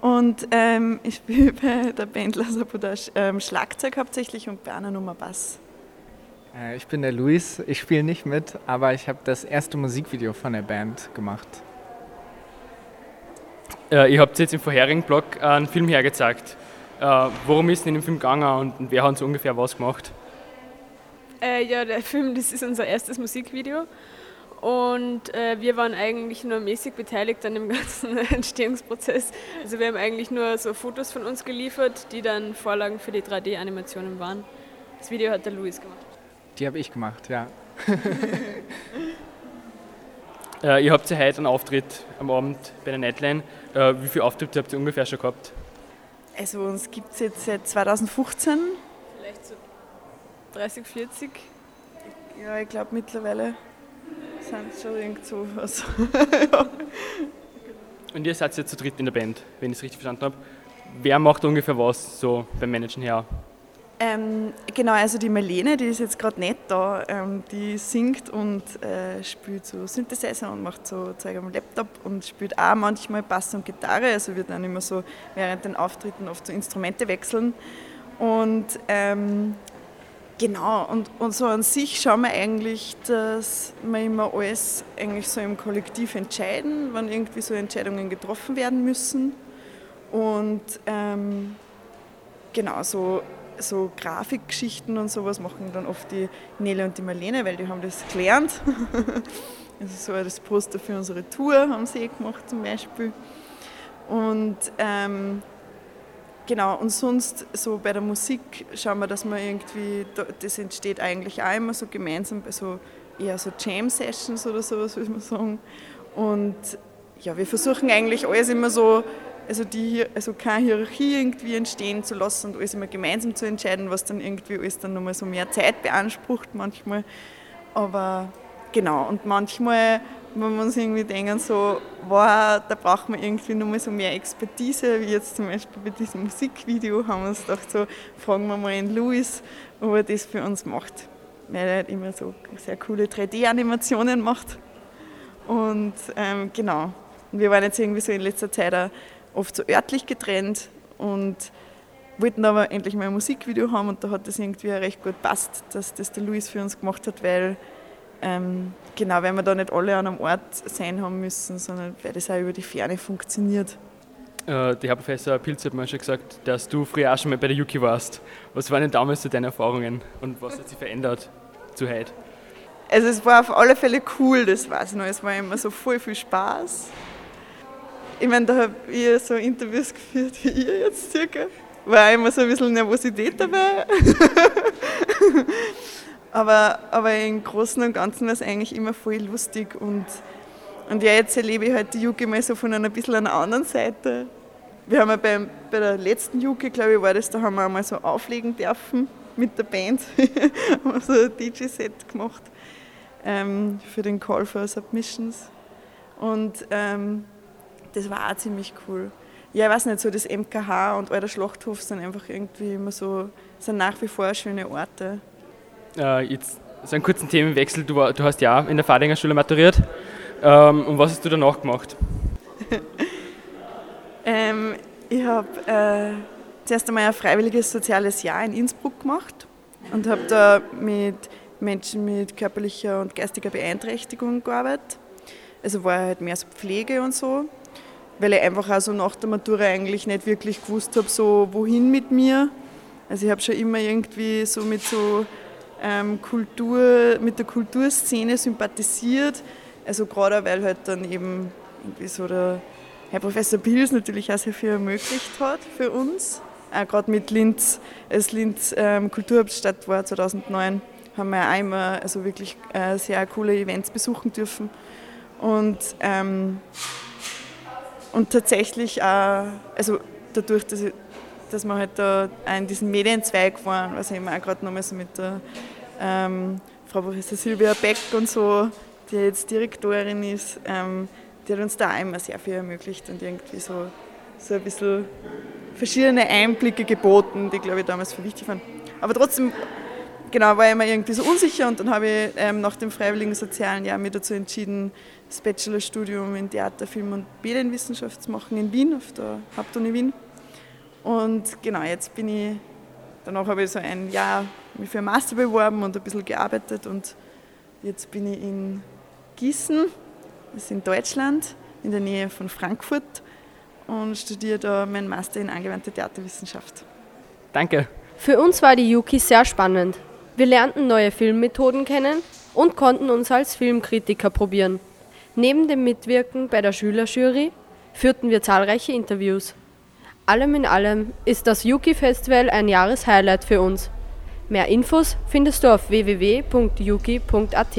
und ähm, ich spiele bei der Band La Sabotage ähm, Schlagzeug hauptsächlich und bei einer Nummer Bass. Äh, ich bin der Luis, ich spiele nicht mit, aber ich habe das erste Musikvideo von der Band gemacht. Äh, ihr habt jetzt im vorherigen Blog einen Film hergezeigt. Äh, worum ist denn in dem Film gegangen und wer hat so ungefähr was gemacht? Äh, ja, der (laughs) Film, das ist unser erstes Musikvideo. Und äh, wir waren eigentlich nur mäßig beteiligt an dem (laughs) ganzen Entstehungsprozess. Also wir haben eigentlich nur so Fotos von uns geliefert, die dann Vorlagen für die 3D-Animationen waren. Das Video hat der Luis gemacht. Die habe ich gemacht, ja. (laughs) äh, ihr habt ja heute einen Auftritt am Abend bei der Nightline. Äh, wie viele Auftritte habt ihr ungefähr schon gehabt? Also uns gibt es jetzt seit 2015. Vielleicht so 30, 40. Ja, ich glaube mittlerweile sind es schon irgend so was. (laughs) Und ihr seid jetzt zu dritt in der Band, wenn ich es richtig verstanden habe. Wer macht ungefähr was so beim Managen her? Ähm, genau, also die Marlene, die ist jetzt gerade nicht da, ähm, die singt und äh, spielt so Synthesizer und macht so Zeug am Laptop und spielt auch manchmal Bass und Gitarre, also wird dann immer so während den Auftritten oft so Instrumente wechseln. Und ähm, genau, und, und so an sich schauen wir eigentlich, dass wir immer alles eigentlich so im Kollektiv entscheiden, wenn irgendwie so Entscheidungen getroffen werden müssen. Und ähm, genau, so so Grafikgeschichten und sowas machen dann oft die Nele und die Marlene, weil die haben das gelernt. (laughs) also so das Poster für unsere Tour haben sie eh gemacht zum Beispiel. Und ähm, genau, und sonst so bei der Musik schauen wir, dass man irgendwie, das entsteht eigentlich auch immer so gemeinsam bei so eher so Jam-Sessions oder sowas, würde man sagen. Und ja, wir versuchen eigentlich alles immer so also, die, also keine Hierarchie irgendwie entstehen zu lassen und alles immer gemeinsam zu entscheiden, was dann irgendwie alles dann nochmal so mehr Zeit beansprucht manchmal. Aber genau, und manchmal, wenn wir uns irgendwie denken, so, wow, da braucht man irgendwie nochmal so mehr Expertise, wie jetzt zum Beispiel bei diesem Musikvideo, haben wir uns gedacht, so, fragen wir mal den Louis, ob er das für uns macht. Weil er halt immer so sehr coole 3D-Animationen macht. Und ähm, genau, wir waren jetzt irgendwie so in letzter Zeit auch oft so örtlich getrennt und wollten aber endlich mal ein Musikvideo haben und da hat das irgendwie recht gut passt, dass das der Luis für uns gemacht hat, weil ähm, genau, weil wir da nicht alle an einem Ort sein haben müssen, sondern weil das auch über die Ferne funktioniert. Äh, der Herr Professor Pilz hat mir schon gesagt, dass du früher auch schon mal bei der Yuki warst. Was waren denn damals so deine Erfahrungen und was hat sich verändert zu heute? Also es war auf alle Fälle cool, das weiß ich noch. Es war immer so voll viel Spaß ich meine, da habe ich so Interviews geführt wie ihr jetzt circa. War immer so ein bisschen Nervosität dabei. (laughs) aber, aber im Großen und Ganzen war es eigentlich immer voll lustig. Und, und ja, jetzt erlebe ich halt die Juke mal so von einer bisschen einer anderen Seite. Wir haben ja bei, bei der letzten Juke, glaube ich, war das, da haben wir einmal so auflegen dürfen mit der Band. (laughs) haben so ein DJ-Set gemacht ähm, für den Call for Submissions. Und ähm, das war auch ziemlich cool. ja, ich weiß nicht, so das MKH und Alter Schlachthof sind einfach irgendwie immer so, sind nach wie vor schöne Orte. Äh, jetzt so einen kurzen Themenwechsel. Du, war, du hast ja in der Fadinger Schule maturiert. Ähm, und was hast du danach gemacht? (laughs) ähm, ich habe äh, zuerst einmal ein freiwilliges soziales Jahr in Innsbruck gemacht und habe da mit Menschen mit körperlicher und geistiger Beeinträchtigung gearbeitet. Also war halt mehr so Pflege und so, weil ich einfach auch so nach der Matura eigentlich nicht wirklich gewusst habe, so wohin mit mir. Also ich habe schon immer irgendwie so mit so ähm, Kultur, mit der Kulturszene sympathisiert. Also gerade weil halt dann eben irgendwie so der Herr Professor Pils natürlich auch sehr viel ermöglicht hat für uns. Auch gerade mit Linz, als Linz ähm, Kulturhauptstadt war 2009, haben wir auch immer also wirklich äh, sehr coole Events besuchen dürfen. Und, ähm, und tatsächlich auch, also dadurch, dass, ich, dass wir halt da in diesen Medienzweig waren, was ich auch gerade nochmal so mit der ähm, Frau Professor Silvia Beck und so, die jetzt Direktorin ist, ähm, die hat uns da auch immer sehr viel ermöglicht und irgendwie so, so ein bisschen verschiedene Einblicke geboten, die, glaube ich, damals für wichtig waren. Aber trotzdem, genau, war ich immer irgendwie so unsicher und dann habe ich ähm, nach dem freiwilligen sozialen Jahr mich dazu entschieden, das Bachelorstudium in Theater, Film und Medienwissenschaft zu machen in Wien, auf der Hauptuni Wien. Und genau, jetzt bin ich, danach habe ich so ein Jahr mich für einen Master beworben und ein bisschen gearbeitet und jetzt bin ich in Gießen das ist in Deutschland, in der Nähe von Frankfurt und studiere da meinen Master in angewandte Theaterwissenschaft. Danke. Für uns war die Yuki sehr spannend. Wir lernten neue Filmmethoden kennen und konnten uns als Filmkritiker probieren. Neben dem Mitwirken bei der Schülerjury führten wir zahlreiche Interviews. Allem in allem ist das Yuki Festival ein Jahreshighlight für uns. Mehr Infos findest du auf www.yuki.at.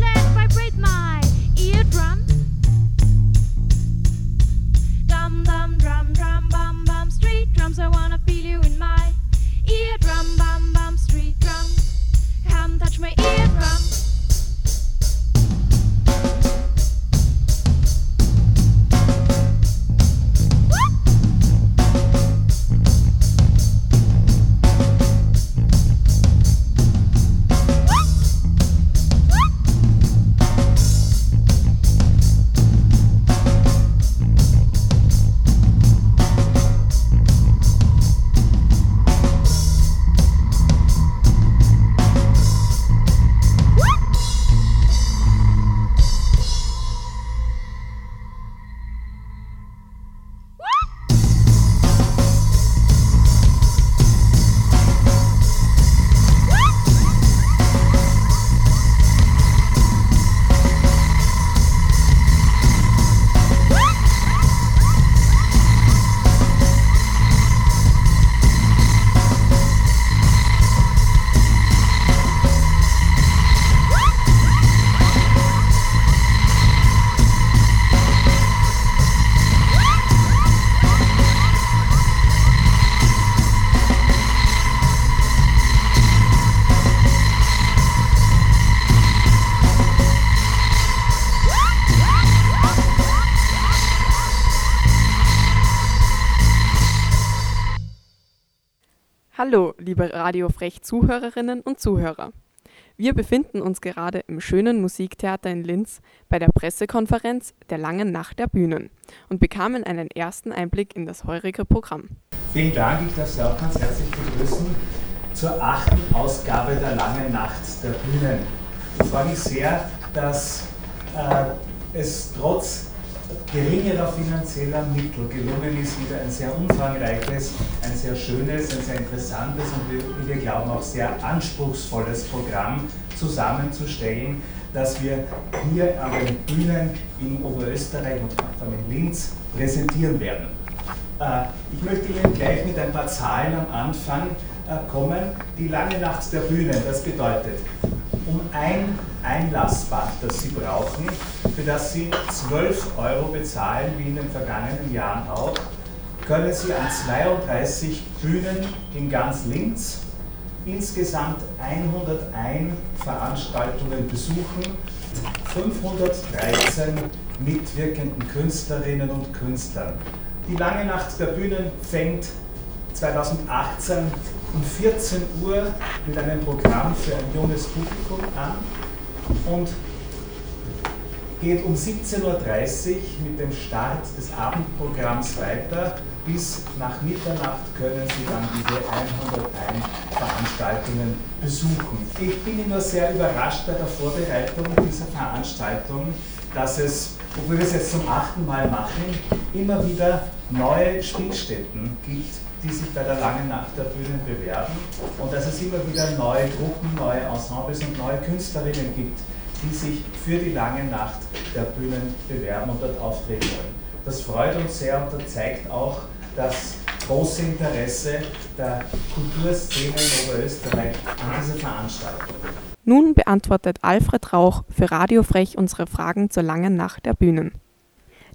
let vibrate my liebe Radio Frech Zuhörerinnen und Zuhörer. Wir befinden uns gerade im schönen Musiktheater in Linz bei der Pressekonferenz der langen Nacht der Bühnen und bekamen einen ersten Einblick in das heurige Programm. Vielen Dank, ich darf Sie auch ganz herzlich begrüßen zur achten Ausgabe der langen Nacht der Bühnen. Ich freue mich sehr, dass äh, es trotz geringerer finanzieller Mittel gelungen ist, wieder ein sehr umfangreiches, ein sehr schönes, ein sehr interessantes und wie wir glauben auch sehr anspruchsvolles Programm zusammenzustellen, das wir hier an den Bühnen in Oberösterreich und vor allem in Linz präsentieren werden. Äh, ich möchte Ihnen gleich mit ein paar Zahlen am Anfang äh, kommen. Die lange Nacht der Bühnen, das bedeutet, um ein Einlassband, das Sie brauchen, für das Sie 12 Euro bezahlen, wie in den vergangenen Jahren auch, können Sie an 32 Bühnen in ganz Linz insgesamt 101 Veranstaltungen besuchen, 513 mitwirkenden Künstlerinnen und Künstlern. Die lange Nacht der Bühnen fängt 2018 um 14 Uhr mit einem Programm für ein junges Publikum an und geht um 17.30 Uhr mit dem Start des Abendprogramms weiter. Bis nach Mitternacht können Sie dann diese 101 Veranstaltungen besuchen. Ich bin immer sehr überrascht bei der Vorbereitung dieser Veranstaltung, dass es, obwohl wir es jetzt zum achten Mal machen, immer wieder neue Spielstätten gibt, die sich bei der langen Nacht der Bühnen bewerben und dass es immer wieder neue Gruppen, neue Ensembles und neue Künstlerinnen gibt, die sich für die lange Nacht der Bühnen bewerben und dort auftreten wollen. Das freut uns sehr und das zeigt auch das große Interesse der Kulturszene in Oberösterreich an dieser Veranstaltung. Nun beantwortet Alfred Rauch für Radio Frech unsere Fragen zur langen Nacht der Bühnen.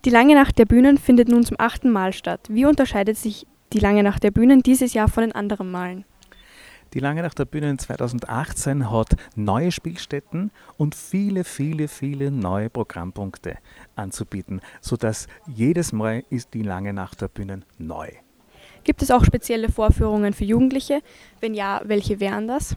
Die lange Nacht der Bühnen findet nun zum achten Mal statt. Wie unterscheidet sich die lange Nacht der Bühnen dieses Jahr von den anderen Malen? Die Lange Nacht der Bühnen 2018 hat neue Spielstätten und viele, viele, viele neue Programmpunkte anzubieten, sodass jedes Mal ist die Lange Nacht der Bühnen neu. Gibt es auch spezielle Vorführungen für Jugendliche? Wenn ja, welche wären das?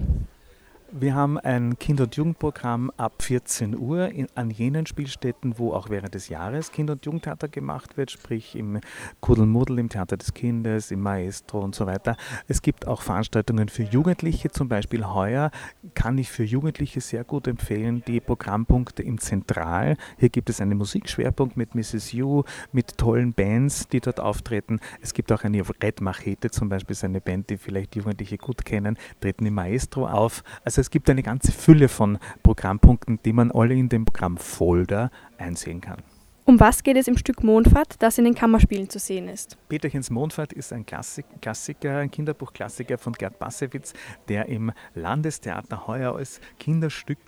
Wir haben ein Kinder- und Jugendprogramm ab 14 Uhr in, an jenen Spielstätten, wo auch während des Jahres Kinder- und Jugendtheater gemacht wird, sprich im Kuddelmuddel, im Theater des Kindes, im Maestro und so weiter. Es gibt auch Veranstaltungen für Jugendliche, zum Beispiel heuer kann ich für Jugendliche sehr gut empfehlen die Programmpunkte im Zentral. Hier gibt es einen Musikschwerpunkt mit Mrs. You, mit tollen Bands, die dort auftreten. Es gibt auch eine Red Machete zum Beispiel, ist eine Band, die vielleicht Jugendliche gut kennen, treten im Maestro auf. Also es gibt eine ganze Fülle von Programmpunkten, die man alle in dem Programmfolder einsehen kann. Um was geht es im Stück Mondfahrt, das in den Kammerspielen zu sehen ist? Peterchens Mondfahrt ist ein Klassik Klassiker, ein Kinderbuchklassiker von Gerd Bassewitz, der im Landestheater heuer als Kinderstück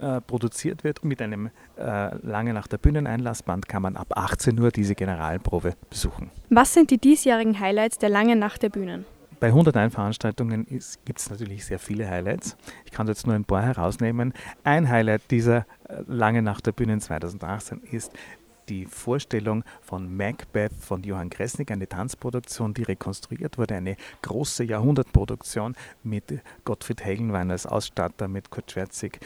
äh, produziert wird. Mit einem äh, lange nach der Bühneneinlassband kann man ab 18 Uhr diese Generalprobe besuchen. Was sind die diesjährigen Highlights der langen Nacht der Bühnen? Bei 101 Veranstaltungen gibt es natürlich sehr viele Highlights. Ich kann jetzt nur ein paar herausnehmen. Ein Highlight dieser äh, Lange Nacht der Bühnen 2018 ist die Vorstellung von Macbeth von Johann Kresnik, eine Tanzproduktion, die rekonstruiert wurde, eine große Jahrhundertproduktion mit Gottfried Hegelwein als Ausstatter, mit Kurt Schwerzig,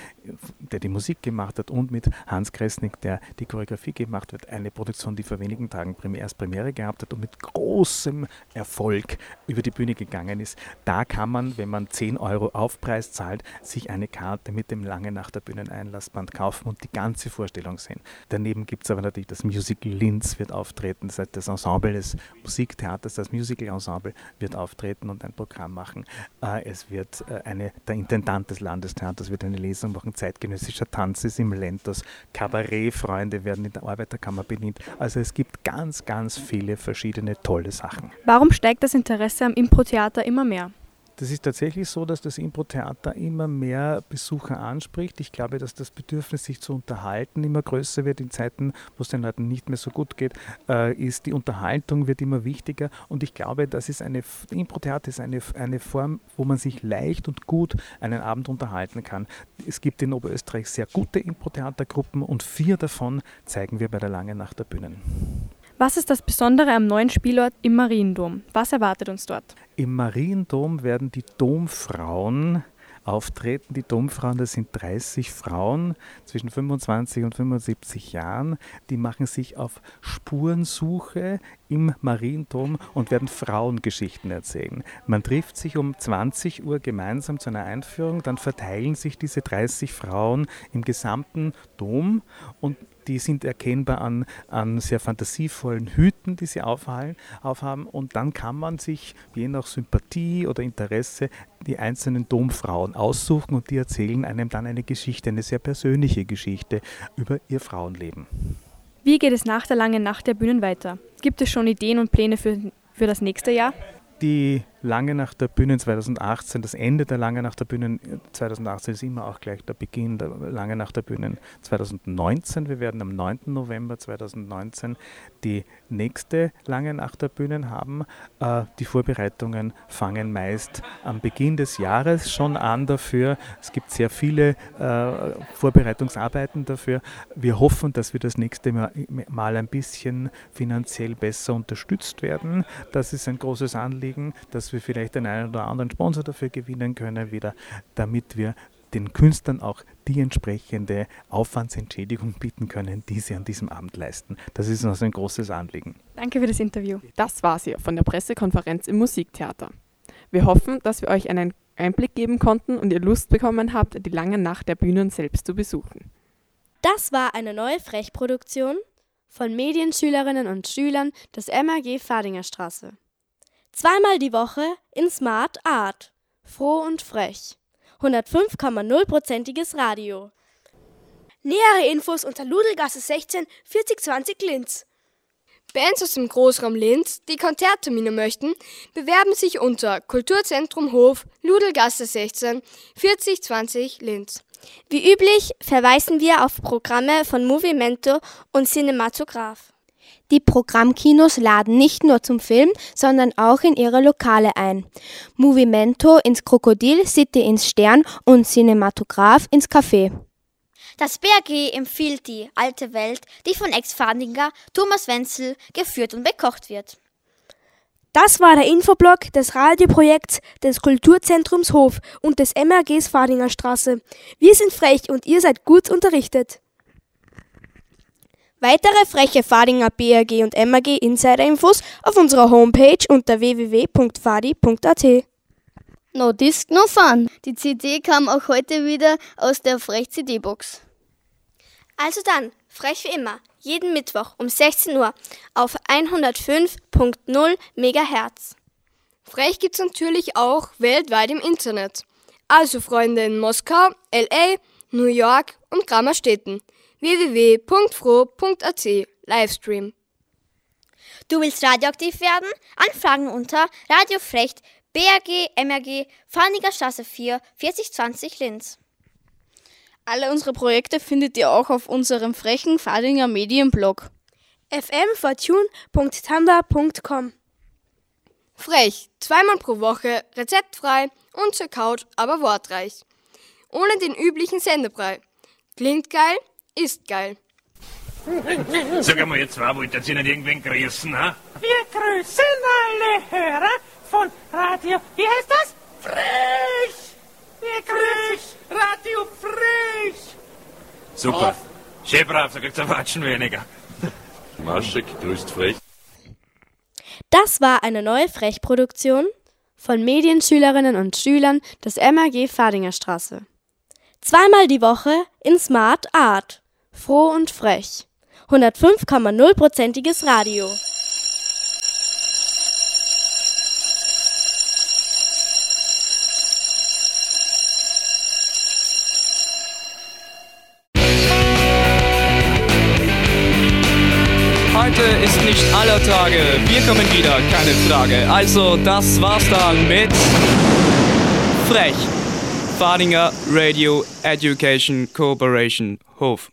der die Musik gemacht hat, und mit Hans Kresnik, der die Choreografie gemacht hat. Eine Produktion, die vor wenigen Tagen erst Premiere gehabt hat und mit großem Erfolg über die Bühne gegangen ist. Da kann man, wenn man 10 Euro Aufpreis zahlt, sich eine Karte mit dem Lange nach der Bühneneinlassband kaufen und die ganze Vorstellung sehen. Daneben gibt es aber natürlich das Musical Linz wird auftreten, das heißt das Ensemble des Musiktheaters, das Musical Ensemble wird auftreten und ein Programm machen. Äh, es wird äh, eine, der Intendant des Landestheaters wird eine Lesung machen, zeitgenössischer Tanz ist im Lentos, Kabarettfreunde werden in der Arbeiterkammer bedient. Also es gibt ganz, ganz viele verschiedene tolle Sachen. Warum steigt das Interesse am Impro-Theater immer mehr? Das ist tatsächlich so, dass das Impro-Theater immer mehr Besucher anspricht. Ich glaube, dass das Bedürfnis, sich zu unterhalten, immer größer wird. In Zeiten, wo es den Leuten nicht mehr so gut geht, äh, ist die Unterhaltung wird immer wichtiger. Und ich glaube, das ist eine Impro-Theater ist eine, eine Form, wo man sich leicht und gut einen Abend unterhalten kann. Es gibt in Oberösterreich sehr gute Impro-Theatergruppen und vier davon zeigen wir bei der Lange Nacht der Bühnen. Was ist das Besondere am neuen Spielort im Mariendom? Was erwartet uns dort? Im Mariendom werden die Domfrauen auftreten. Die Domfrauen, das sind 30 Frauen zwischen 25 und 75 Jahren, die machen sich auf Spurensuche im Mariendom und werden Frauengeschichten erzählen. Man trifft sich um 20 Uhr gemeinsam zu einer Einführung, dann verteilen sich diese 30 Frauen im gesamten Dom und die sind erkennbar an, an sehr fantasievollen Hüten, die sie aufhalten, aufhaben. Und dann kann man sich je nach Sympathie oder Interesse die einzelnen Domfrauen aussuchen und die erzählen einem dann eine Geschichte, eine sehr persönliche Geschichte über ihr Frauenleben. Wie geht es nach der langen Nacht der Bühnen weiter? Gibt es schon Ideen und Pläne für, für das nächste Jahr? Die Lange Nacht der Bühnen 2018, das Ende der Lange Nacht der Bühnen 2018 ist immer auch gleich der Beginn der Lange Nacht der Bühnen 2019. Wir werden am 9. November 2019 die nächste Lange Nacht der Bühnen haben. Äh, die Vorbereitungen fangen meist am Beginn des Jahres schon an dafür. Es gibt sehr viele äh, Vorbereitungsarbeiten dafür. Wir hoffen, dass wir das nächste Mal ein bisschen finanziell besser unterstützt werden. Das ist ein großes Anliegen, dass wir vielleicht den einen oder anderen Sponsor dafür gewinnen können, wieder, damit wir den Künstlern auch die entsprechende Aufwandsentschädigung bieten können, die sie an diesem Abend leisten. Das ist uns ein großes Anliegen. Danke für das Interview. Das war's hier von der Pressekonferenz im Musiktheater. Wir hoffen, dass wir euch einen Einblick geben konnten und ihr Lust bekommen habt, die lange Nacht der Bühnen selbst zu besuchen. Das war eine neue Frechproduktion von Medienschülerinnen und Schülern des MAG Fadinger Straße. Zweimal die Woche in Smart Art. Froh und frech. 105,0%iges Radio. Nähere Infos unter Ludelgasse 16 4020 Linz. Bands aus dem Großraum Linz, die Konzerttermine möchten, bewerben sich unter Kulturzentrum Hof, Ludelgasse 16 4020 Linz. Wie üblich verweisen wir auf Programme von Movimento und Cinematograph. Die Programmkinos laden nicht nur zum Film, sondern auch in ihre Lokale ein. Movimento ins Krokodil, City ins Stern und Cinematograph ins Café. Das BRG empfiehlt die alte Welt, die von Ex-Fadinger Thomas Wenzel geführt und bekocht wird. Das war der Infoblog des Radioprojekts des Kulturzentrums Hof und des MRGs Fadinger Straße. Wir sind frech und ihr seid gut unterrichtet. Weitere freche Fadinger BRG und MAG Insider-Infos auf unserer Homepage unter www.fadi.at. No Disc, no Fun. Die CD kam auch heute wieder aus der Frech-CD-Box. Also dann, frech wie immer, jeden Mittwoch um 16 Uhr auf 105.0 MHz. Frech gibt's natürlich auch weltweit im Internet. Also Freunde in Moskau, LA, New York und Grammerstädten www.fro.at Livestream. Du willst radioaktiv werden? Anfragen unter Radiofrecht BRG MRG Farniger Straße 4 4020 Linz. Alle unsere Projekte findet ihr auch auf unserem frechen Fadinger Medienblog fmfortune.tanda.com Frech, zweimal pro Woche, rezeptfrei und zur Couch, aber wortreich. Ohne den üblichen Sendebrei. Klingt geil? Ist geil. Sag einmal, ihr zwei wollt ihr nicht irgendwen grüßen, ha? Wir grüßen alle Hörer von Radio, wie heißt das? Frech! Wir grüßen Radio Frech! Super. Schön brav, da kriegt's ein Watschen weniger. (laughs) Maschek grüßt Frech. Das war eine neue Frechproduktion von Medienschülerinnen und Schülern des MAG Fadinger Straße. Zweimal die Woche in Smart Art. Froh und frech. 105,0%iges Radio. Heute ist nicht aller Tage. Wir kommen wieder, keine Frage. Also, das war's dann mit Frech. Fadinger Radio Education Cooperation Hof.